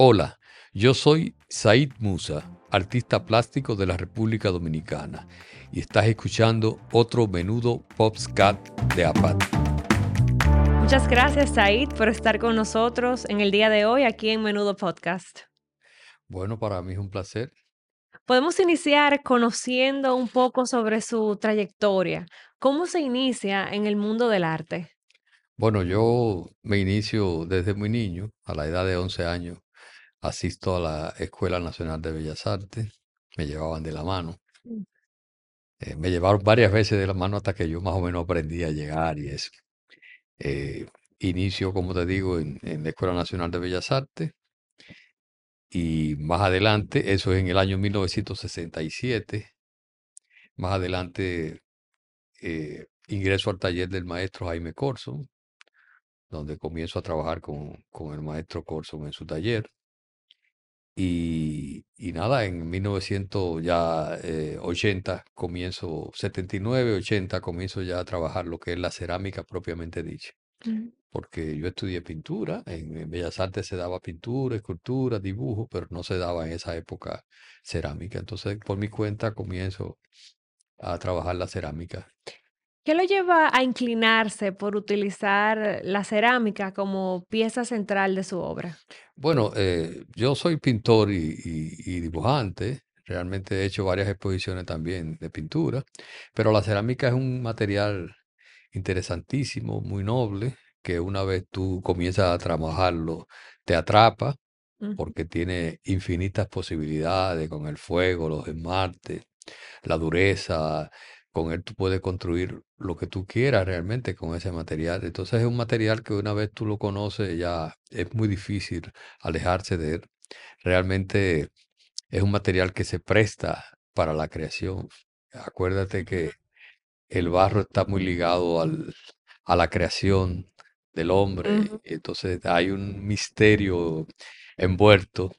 Hola, yo soy Said Musa, artista plástico de la República Dominicana, y estás escuchando otro menudo Popscat de APAT. Muchas gracias, Said, por estar con nosotros en el día de hoy aquí en Menudo Podcast. Bueno, para mí es un placer. Podemos iniciar conociendo un poco sobre su trayectoria. ¿Cómo se inicia en el mundo del arte? Bueno, yo me inicio desde muy niño, a la edad de 11 años. Asisto a la Escuela Nacional de Bellas Artes, me llevaban de la mano. Mm. Eh, me llevaron varias veces de la mano hasta que yo más o menos aprendí a llegar y eso. Eh, inicio, como te digo, en, en la Escuela Nacional de Bellas Artes y más adelante, eso es en el año 1967, más adelante eh, ingreso al taller del maestro Jaime Corson, donde comienzo a trabajar con, con el maestro Corson en su taller. Y, y nada, en 1980 comienzo, 79, 80 comienzo ya a trabajar lo que es la cerámica propiamente dicha. Mm. Porque yo estudié pintura, en, en Bellas Artes se daba pintura, escultura, dibujo, pero no se daba en esa época cerámica. Entonces, por mi cuenta comienzo a trabajar la cerámica. ¿Qué lo lleva a inclinarse por utilizar la cerámica como pieza central de su obra? Bueno, eh, yo soy pintor y, y- y dibujante. Realmente he hecho varias exposiciones también de pintura, pero la cerámica es un material interesantísimo, muy noble, que una vez tú comienzas a trabajarlo, te atrapa porque tiene infinitas posibilidades con el fuego, los esmaltes, la dureza. Con él tú puedes construir lo que tú quieras realmente con ese material. Entonces es un material que una vez tú lo conoces ya es muy difícil alejarse de él. Realmente es un material que se presta para la creación. Acuérdate que el barro está muy ligado al, a la creación del hombre. Entonces hay un misterio envuelto.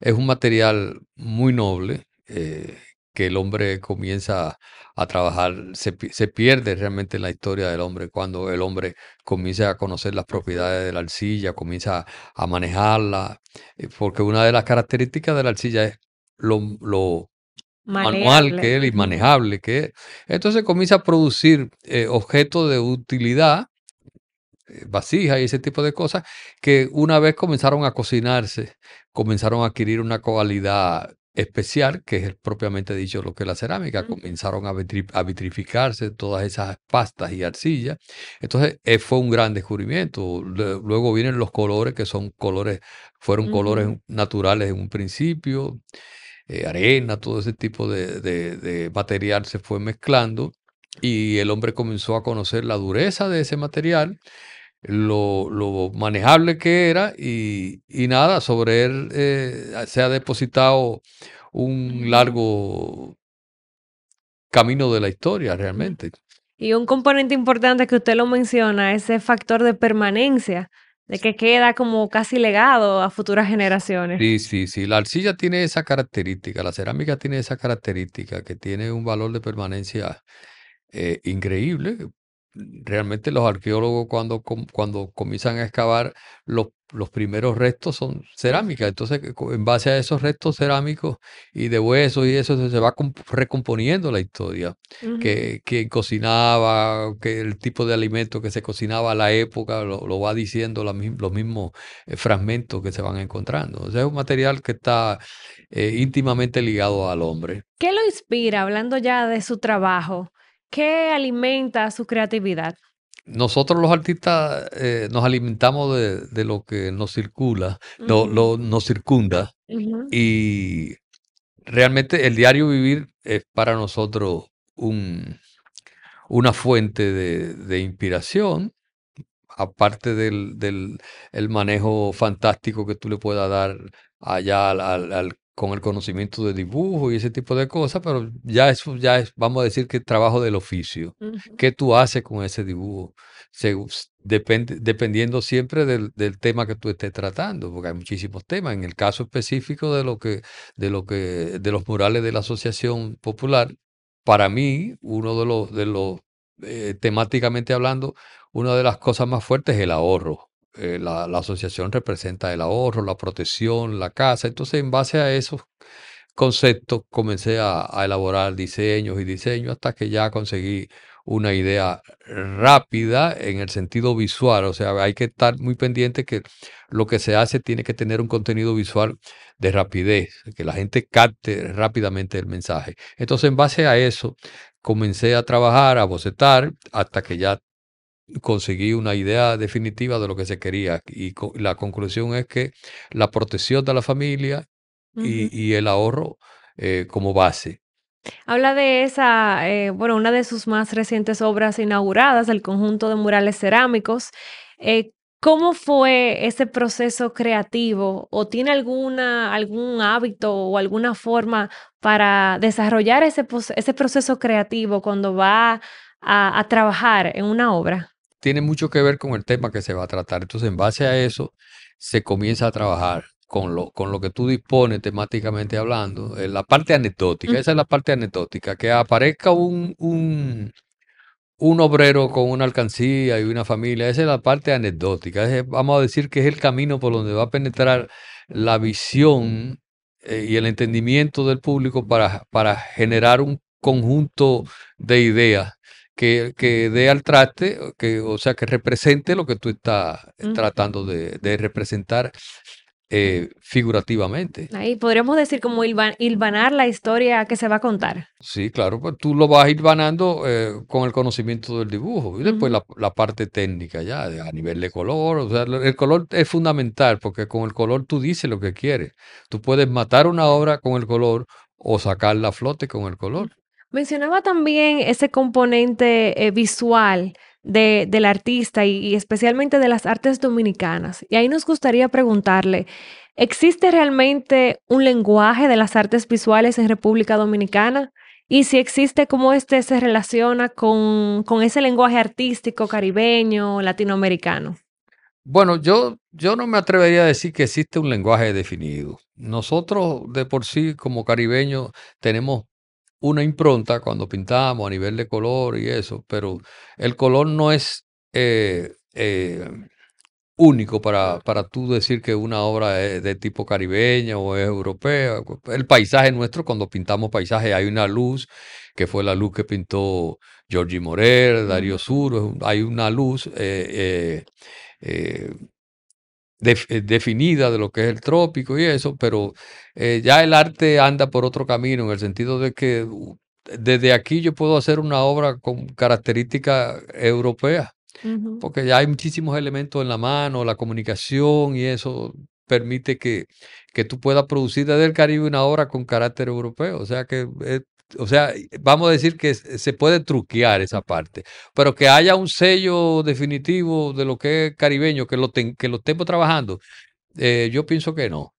Es un material muy noble eh, que el hombre comienza a trabajar, se, pi- se pierde realmente en la historia del hombre cuando el hombre comienza a conocer las propiedades de la arcilla, comienza a manejarla, eh, porque una de las características de la arcilla es lo, lo manual que es y manejable que es. Entonces comienza a producir eh, objetos de utilidad eh, vasijas y ese tipo de cosas, que una vez comenzaron a cocinarse, comenzaron a adquirir una cualidad especial, que es propiamente dicho lo que es la cerámica, comenzaron a, vitri- a vitrificarse todas esas pastas y arcillas. Entonces eh, fue un gran descubrimiento. Le- Luego vienen los colores, que son colores, fueron colores naturales en un principio, eh, arena, todo ese tipo de, de de material se fue mezclando. Y el hombre comenzó a conocer la dureza de ese material lo, lo manejable que era y, y nada, sobre él eh, se ha depositado un largo camino de la historia realmente. Y un componente importante que usted lo menciona, ese factor de permanencia, de que queda como casi legado a futuras generaciones. Sí, sí, sí, la arcilla tiene esa característica, la cerámica tiene esa característica que tiene un valor de permanencia eh, increíble. Realmente los arqueólogos cuando, cuando comienzan a excavar, los, los primeros restos son cerámica. Entonces, que co- en base a esos restos cerámicos y de huesos y eso, se va comp- recomponiendo la historia. Que, quién cocinaba, que el tipo de alimento que se cocinaba a la época, lo, lo va diciendo la los mismos eh, fragmentos que se van encontrando. O sea, es un material que está eh, íntimamente ligado al hombre. ¿Qué lo inspira, hablando ya de su trabajo? ¿Qué alimenta su creatividad? Nosotros los artistas eh, nos alimentamos de, de lo que nos circula, Ujú. lo, nos circunda y realmente el diario vivir es para nosotros un, una fuente de, de inspiración, aparte del, del el manejo fantástico que tú le puedas dar allá al, al- al- con el conocimiento de dibujo y ese tipo de cosas, pero ya eso ya es, vamos a decir que trabajo del oficio. Ujú. ¿Qué tú haces con ese dibujo? Dependiendo siempre del, del tema que tú estés tratando, porque hay muchísimos temas. En el caso específico de lo que, de lo que, de los murales de la Asociación Popular, para mí, uno de los, de los, eh, temáticamente hablando, una de las cosas más fuertes es el ahorro. Eh, la, asociación representa el ahorro, la protección, la casa. Entonces, en base a esos conceptos, comencé a, a elaborar diseños y diseños hasta que ya conseguí una idea rápida en el sentido visual. O sea, hay que estar muy pendiente que lo que se hace tiene que tener un contenido visual de rapidez, que la gente capte rápidamente el mensaje. Entonces, en base a eso, comencé a trabajar, a bocetar, hasta que ya conseguí una idea definitiva de lo que se quería. Y co- la conclusión es que la protección de la familia y, el ahorro eh, como base. Habla de esa, eh, bueno, una de sus más recientes obras inauguradas, el conjunto de murales cerámicos. Eh, ¿cómo fue ese proceso creativo? ¿O tiene alguna, algún hábito o alguna forma para desarrollar ese, ese proceso creativo cuando va a, a trabajar en una obra? Tiene mucho que ver con el tema que se va a tratar. Entonces, en base a eso, se comienza a trabajar con lo, con lo que tú dispones temáticamente hablando. eh, la parte anecdótica, esa es la parte anecdótica, que aparezca un, un, un obrero con una alcancía y una familia, esa es la parte anecdótica. vamos a decir que es el camino por donde va a penetrar la visión eh, y el entendimiento del público para, para generar un conjunto de ideas que, que dé al traste, que, o sea, que represente lo que tú estás Ujú. tratando de, de representar eh, figurativamente. Ahí podríamos decir como hilva- hilvanar la historia que se va a contar. Sí, claro, pues tú lo vas ganando eh, con el conocimiento del dibujo y después la, la parte técnica ya, de- a nivel de color, o sea, el color es fundamental porque con el color tú dices lo que quieres. Tú puedes matar una obra con el color o sacarla a flote con el color. Mencionaba también ese componente eh, visual de, del artista y, y especialmente de las artes dominicanas. Y ahí nos gustaría preguntarle, ¿existe realmente un lenguaje de las artes visuales en República Dominicana? Y si existe, ¿cómo este se relaciona con, con ese lenguaje artístico caribeño, latinoamericano? Bueno, yo, yo no me atrevería a decir que existe un lenguaje definido. Nosotros de por sí como caribeños tenemos una impronta cuando pintamos a nivel de color y eso, pero el color no es eh, eh, único para, para tú decir que una obra es de tipo caribeña o es europea. El paisaje nuestro, cuando pintamos paisaje, hay una luz, que fue la luz que pintó Giorgi Morel, Darío Sur, hay una luz eh, eh, eh, def- eh, definida de lo que es el trópico y eso, pero eh, ya el arte anda por otro camino en el sentido de que desde aquí yo puedo hacer una obra con características europeas, ujú. porque ya hay muchísimos elementos en la mano, la comunicación y eso permite que, que tú puedas producir desde el Caribe una obra con carácter europeo. O sea que, eh, o sea, vamos a decir que se puede truquear esa parte, pero que haya un sello definitivo de lo que es caribeño, que lo, ten- que lo estemos trabajando, eh, yo pienso que no.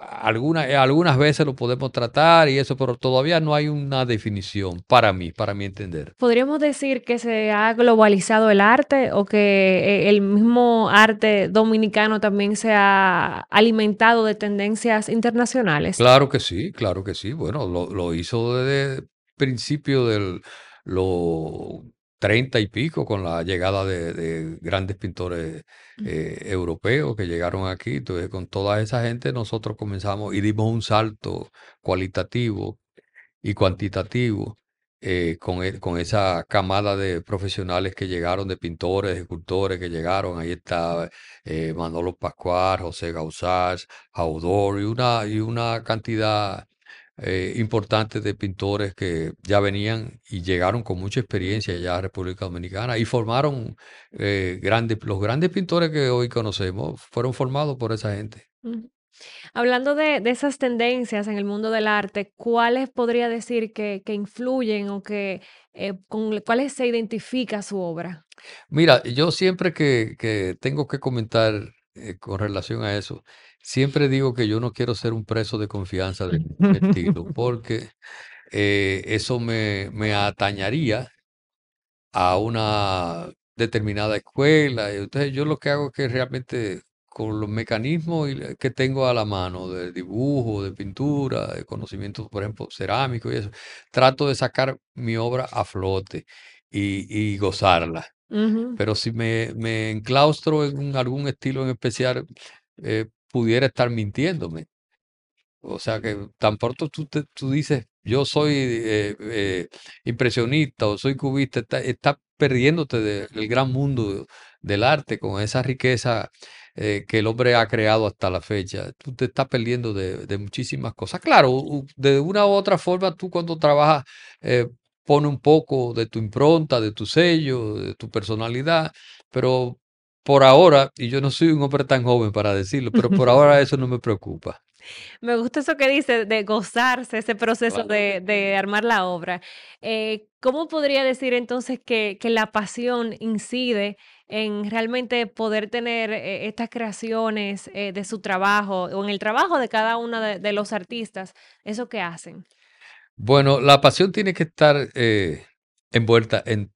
Algunas, eh, algunas veces lo podemos tratar y eso, pero todavía no hay una definición para mí, para mi entender. ¿Podríamos decir que se ha globalizado el arte o que eh, el mismo arte dominicano también se ha alimentado de tendencias internacionales? Claro que sí, claro que sí. Bueno, lo, lo hizo desde el principio del... Lo, 30 y pico con la llegada de, de grandes pintores eh, europeos que llegaron aquí. Entonces, con toda esa gente nosotros comenzamos y dimos un salto cualitativo y cuantitativo eh, con, e, con esa camada de profesionales que llegaron, de pintores, escultores que llegaron. Ahí está eh, Manolo Pascual, José Gausás, Audor y una, y una cantidad eh, importante de pintores que ya venían y llegaron con mucha experiencia ya a República Dominicana y formaron eh, grandes, los grandes pintores que hoy conocemos fueron formados por esa gente. Hablando de, de esas tendencias en el mundo del arte, ¿cuáles podría decir que, que influyen o que eh, con cuáles se identifica su obra? Mira, yo siempre que, que tengo que comentar eh, con relación a eso, siempre digo que yo no quiero ser un preso de confianza de ningún estilo, porque eh, eso me, me atañaría a una determinada escuela. Entonces yo lo que hago es que realmente con los mecanismos que tengo a la mano de dibujo, de pintura, de conocimiento, por ejemplo, cerámico y eso, trato de sacar mi obra a flote y, y gozarla. Pero si me, me enclaustro en algún estilo en especial, eh, pudiera estar mintiéndome. O sea que tan pronto tú, te- tú dices, yo soy eh, eh, impresionista o soy cubista, está- estás perdiéndote de- del gran mundo del arte con esa riqueza eh, que el hombre ha creado hasta la fecha. Tú te estás perdiendo de, de muchísimas cosas. Claro, de una u otra forma, tú cuando trabajas pone un poco de tu impronta, de tu sello, de tu personalidad, pero por ahora, y yo no soy un hombre tan joven para decirlo, pero por ahora eso no me preocupa. Me gusta eso que dice de gozarse ese proceso de, de armar la obra. Eh, ¿cómo podría decir entonces que, que la pasión incide en realmente poder tener eh, estas creaciones eh, de su trabajo o en el trabajo de cada uno de, de los artistas, eso que hacen? Bueno, la pasión tiene que estar envuelta en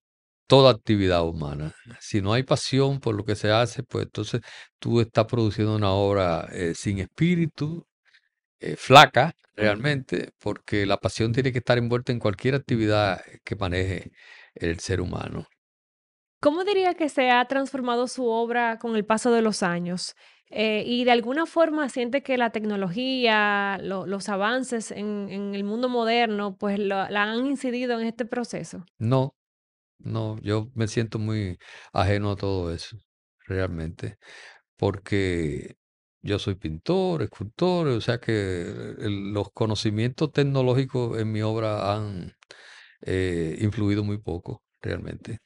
toda actividad humana. Si no hay pasión por lo que se hace, pues entonces tú estás produciendo una obra eh, sin espíritu, eh, flaca realmente, porque la pasión tiene que estar envuelta en cualquier actividad que maneje el ser humano. ¿Cómo diría que se ha transformado su obra con el paso de los años? Eh, y de alguna forma siente que la tecnología, lo- los avances en, en el mundo moderno, pues lo- la han incidido en este proceso. No, no, yo me siento muy ajeno a todo eso, realmente. porque yo soy pintor, escultor, o sea que los conocimientos tecnológicos en mi obra han eh, influido muy poco, realmente.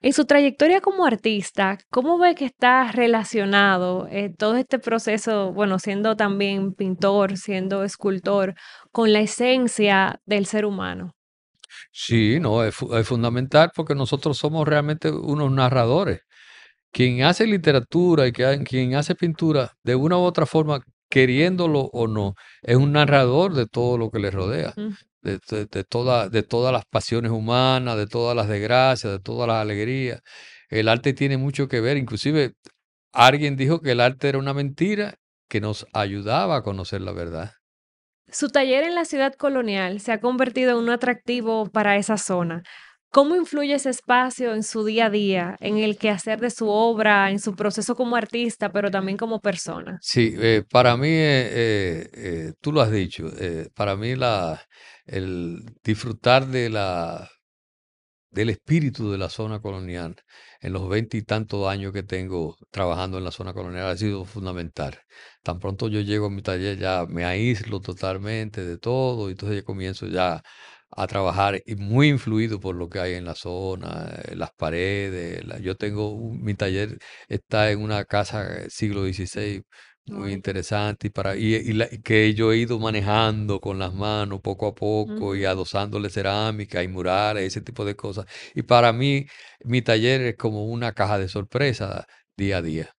En su trayectoria como artista, ¿cómo ve que está relacionado eh, todo este proceso, bueno, siendo también pintor, siendo escultor, con la esencia del ser humano? Sí, no, es, es fundamental porque nosotros somos realmente unos narradores. Quien hace literatura y quien hace pintura, de una u otra forma, queriéndolo o no, es un narrador de todo lo que le rodea, de, de, de toda- de todas las pasiones humanas, de todas las desgracias, de todas las alegrías. El arte tiene mucho que ver, inclusive alguien dijo que el arte era una mentira que nos ayudaba a conocer la verdad. Su taller en la ciudad colonial se ha convertido en un atractivo para esa zona. ¿Cómo influye ese espacio en su día a día, en el quehacer de su obra, en su proceso como artista, pero también como persona? Sí, eh, para mí, eh, eh, tú lo has dicho, para mí la, el disfrutar de la del espíritu de la zona colonial en los veinte y tantos años que tengo trabajando en la zona colonial ha sido fundamental. Tan pronto yo llego a mi taller ya me aíslo totalmente de todo y entonces ya comienzo ya a trabajar y muy influido por lo que hay en la zona, eh, las paredes. la- yo tengo mi taller está en una casa eh, siglo XVI muy interesante y para y, y la- que yo he ido manejando con las manos poco a poco y adosándole cerámica y murales, ese tipo de cosas. Y para mí, mi taller es como una caja de sorpresas día a día.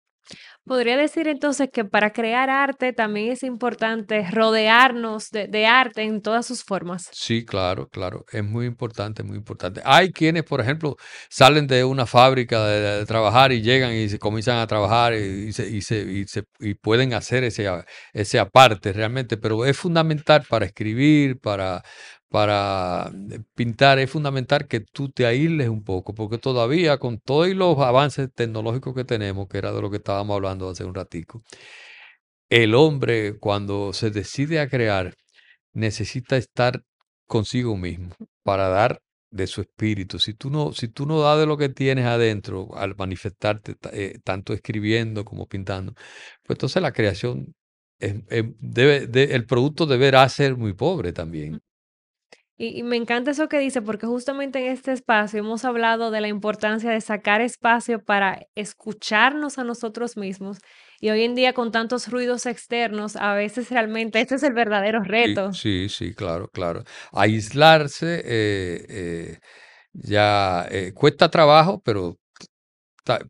Podría decir entonces que para crear arte también es importante rodearnos de, arte en todas sus formas. Sí, claro, claro, es muy importante, muy importante. Hay quienes, por ejemplo, salen de una fábrica de, trabajar y llegan y se comienzan a trabajar y, y, se, y, se- y pueden hacer ese, ese aparte realmente, pero es fundamental para escribir, para, para eh, pintar, es fundamental que tú te aísles un poco, porque todavía con todos los avances tecnológicos que tenemos, que era de lo que estábamos hablando hace un ratico, el hombre cuando se decide a crear, necesita estar consigo mismo para dar de su espíritu. Si tú no, si tú no das de lo que tienes adentro al manifestarte, ta- eh, tanto escribiendo como pintando, pues entonces la creación el producto deberá ser muy pobre también. Y, y me encanta eso que dice, porque justamente en este espacio hemos hablado de la importancia de sacar espacio para escucharnos a nosotros mismos. Y hoy en día con tantos ruidos externos, a veces realmente este es el verdadero Sí, reto. sí, sí, claro, claro. Aislarse eh, eh, ya eh, cuesta trabajo, pero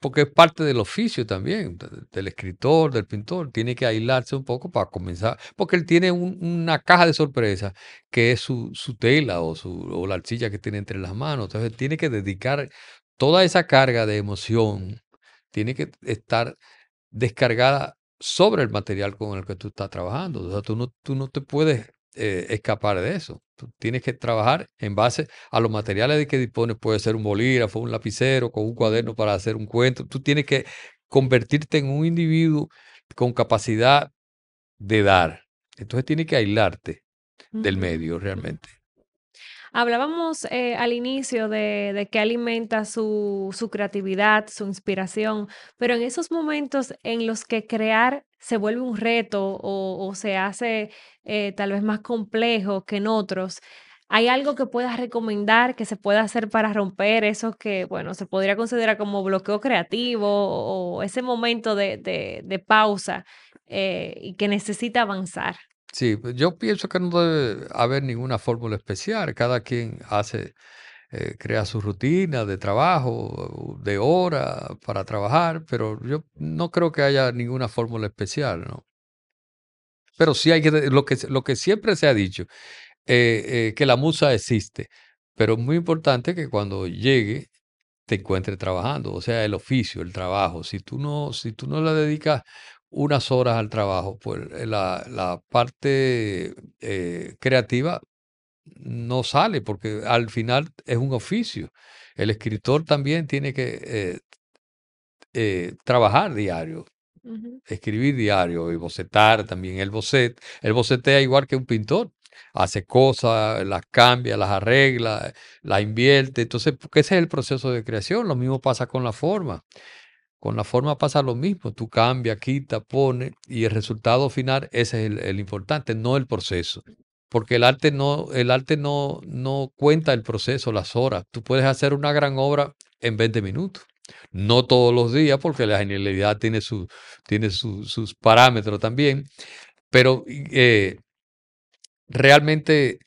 porque es parte del oficio también, de- del escritor, del pintor, tiene que aislarse un poco para comenzar, porque él tiene un- una caja de sorpresa que es su, su tela o, su, o la arcilla que tiene entre las manos, entonces tiene que dedicar toda esa carga de emoción, tiene que estar descargada sobre el material con el que tú estás trabajando, o sea, tú no, tú no te puedes eh, escapar de eso. Tú tienes que trabajar en base a los materiales de que dispones. Puede ser un bolígrafo, un lapicero, con un cuaderno para hacer un cuento. Tú tienes que convertirte en un individuo con capacidad de dar. Entonces tienes que aislarte del medio realmente. Hablábamos eh, al inicio de, que alimenta su, creatividad, su inspiración, pero en esos momentos en los que crear se vuelve un reto o, se hace eh, tal vez más complejo que en otros, ¿hay algo que puedas recomendar que se pueda hacer para romper eso que, bueno, se podría considerar como bloqueo creativo o, ese momento de pausa eh, y que necesita avanzar? Sí, pues, yo pienso que no debe haber ninguna fórmula especial. Cada quien hace, eh, crea su rutina de trabajo, de hora para trabajar, pero yo no creo que haya ninguna fórmula especial, ¿no? Pero sí hay que, lo que, lo que siempre se ha dicho, eh, eh, que la musa existe, pero es muy importante que cuando llegue te encuentre trabajando, o sea, el oficio, el trabajo. Si tú no, si tú no le dedicas unas horas al trabajo, pues eh, la, la parte eh, creativa no sale porque al final es un oficio. El escritor también tiene que eh, eh, trabajar diario, escribir diario y bocetar también. El bocet, el bocetea igual que un pintor. Hace cosas, las cambia, las arregla, las invierte. Entonces, porque ese es el proceso de creación. Lo mismo pasa con la forma. Con la forma pasa lo mismo, tú cambias, quitas, pones y el resultado final, ese es el, importante, no el proceso. Porque el arte no, el arte no, no cuenta el proceso, las horas. Tú puedes hacer una gran obra en 20 minutos. No todos los días, porque la genialidad tiene, su, tiene su- sus parámetros también. Pero eh, realmente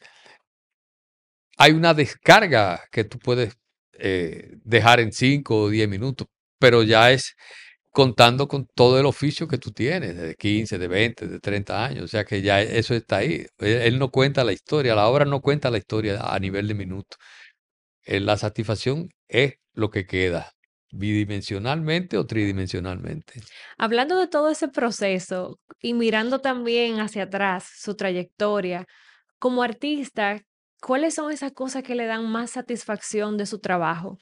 hay una descarga que tú puedes eh, dejar en 5 o 10 minutos, pero ya es contando con todo el oficio que tú tienes, de 15, de 20, de 30 años, o sea que ya eso está ahí. Él, él no cuenta la historia, la obra no cuenta la historia a nivel de minutos. Eh, La satisfacción es lo que queda, bidimensionalmente o tridimensionalmente. Hablando de todo ese proceso y mirando también hacia atrás su trayectoria, como artista, ¿cuáles son esas cosas que le dan más satisfacción de su trabajo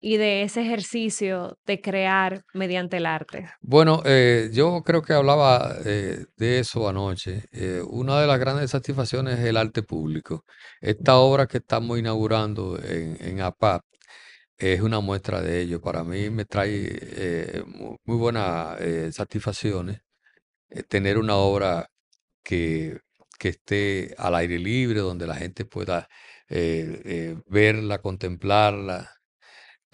y de ese ejercicio de crear mediante el arte? Bueno, eh, yo creo que hablaba eh, de eso anoche. Eh, una de las grandes satisfacciones es el arte público. Esta obra que estamos inaugurando en, en APAP es una muestra de ello. Para mí me trae eh, mu- muy buenas satisfacciones tener una obra que, que esté al aire libre, donde la gente pueda verla, contemplarla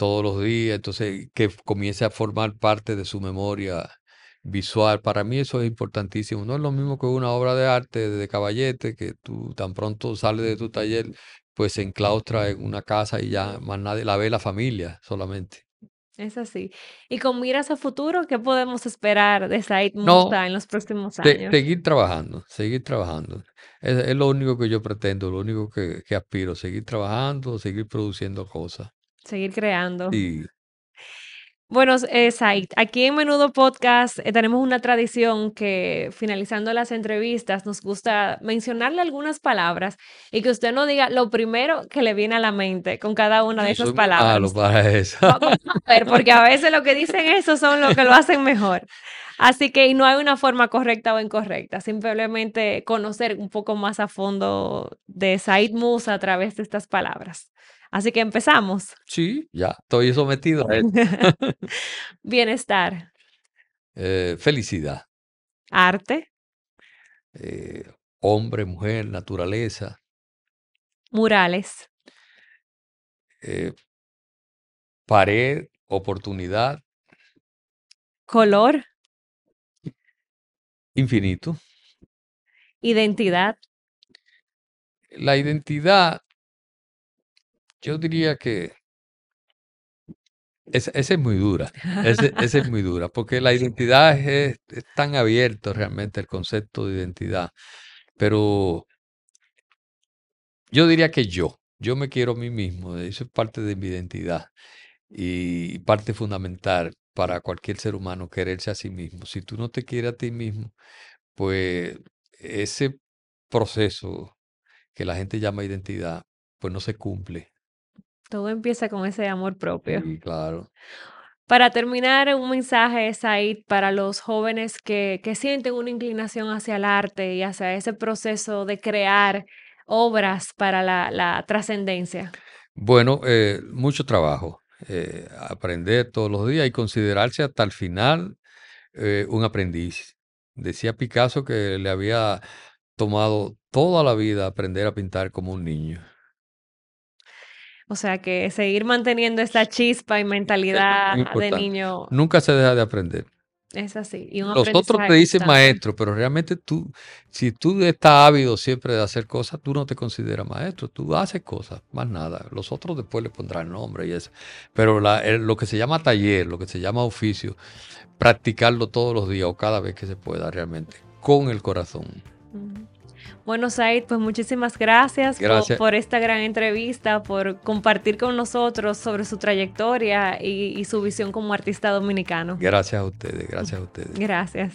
todos los días, entonces que comience a formar parte de su memoria visual. Para mí eso es importantísimo. No es lo mismo que una obra de arte de caballete, que tú tan pronto sales de tu taller, pues se enclaustra en una casa y ya más nadie la ve la familia solamente. Es así. Y con miras a futuro, ¿qué podemos esperar de Said No, en los próximos años? seguir trabajando, seguir trabajando. Es, es lo único que yo pretendo, lo único que, que aspiro, seguir trabajando, seguir produciendo cosas. Seguir creando. Y Bueno, eh, Said, aquí en Menudo Podcast eh, tenemos una tradición que finalizando las entrevistas nos gusta mencionarle algunas palabras y que usted nos diga lo primero que le viene a la mente con cada una de yo esas soy muy malo palabras. para eso. Va- Vamos a ver, porque a veces lo que dicen eso son los que lo hacen mejor. Así que y no hay una forma correcta o incorrecta, simplemente conocer un poco más a fondo de Said Musa a través de estas palabras. Así que empezamos. Sí, ya, estoy sometido a eso. Bienestar, Eh, felicidad. arte, eh, hombre, mujer, naturaleza, murales, eh, pared, oportunidad, color, infinito. identidad, La identidad, yo diría que esa, esa es muy dura. Esa es muy dura, porque la identidad es, es tan abierto realmente el concepto de identidad. Pero yo diría que yo, yo me quiero a mí mismo, eso es parte de mi identidad y parte fundamental para cualquier ser humano, quererse a sí mismo. Si tú no te quieres a ti mismo, pues ese proceso que la gente llama identidad, pues no se cumple. Todo empieza con ese amor propio. Sí, claro. Para terminar, un mensaje, Said, para los jóvenes que, que sienten una inclinación hacia el arte y hacia ese proceso de crear obras para la, la trascendencia. Bueno, eh, mucho trabajo. eh, aprender todos los días y considerarse hasta el final eh, un aprendiz. Decía Picasso que le había tomado toda la vida aprender a pintar como un niño. O sea que seguir manteniendo esa chispa y mentalidad de niño Nunca se deja de aprender. es así. Y Los otros te dicen maestro, pero realmente tú, si tú estás ávido siempre de hacer cosas, tú no te consideras maestro, tú haces cosas, más nada. Los otros después le pondrán nombre y eso. Pero la- lo que se llama taller, lo que se llama oficio, practicarlo todos los días o cada vez que se pueda realmente, con el corazón. Bueno, Said, pues muchísimas gracias, por- esta gran entrevista, por compartir con nosotros sobre su trayectoria y, y su visión como artista dominicano. Gracias a ustedes, gracias a ustedes. Gracias.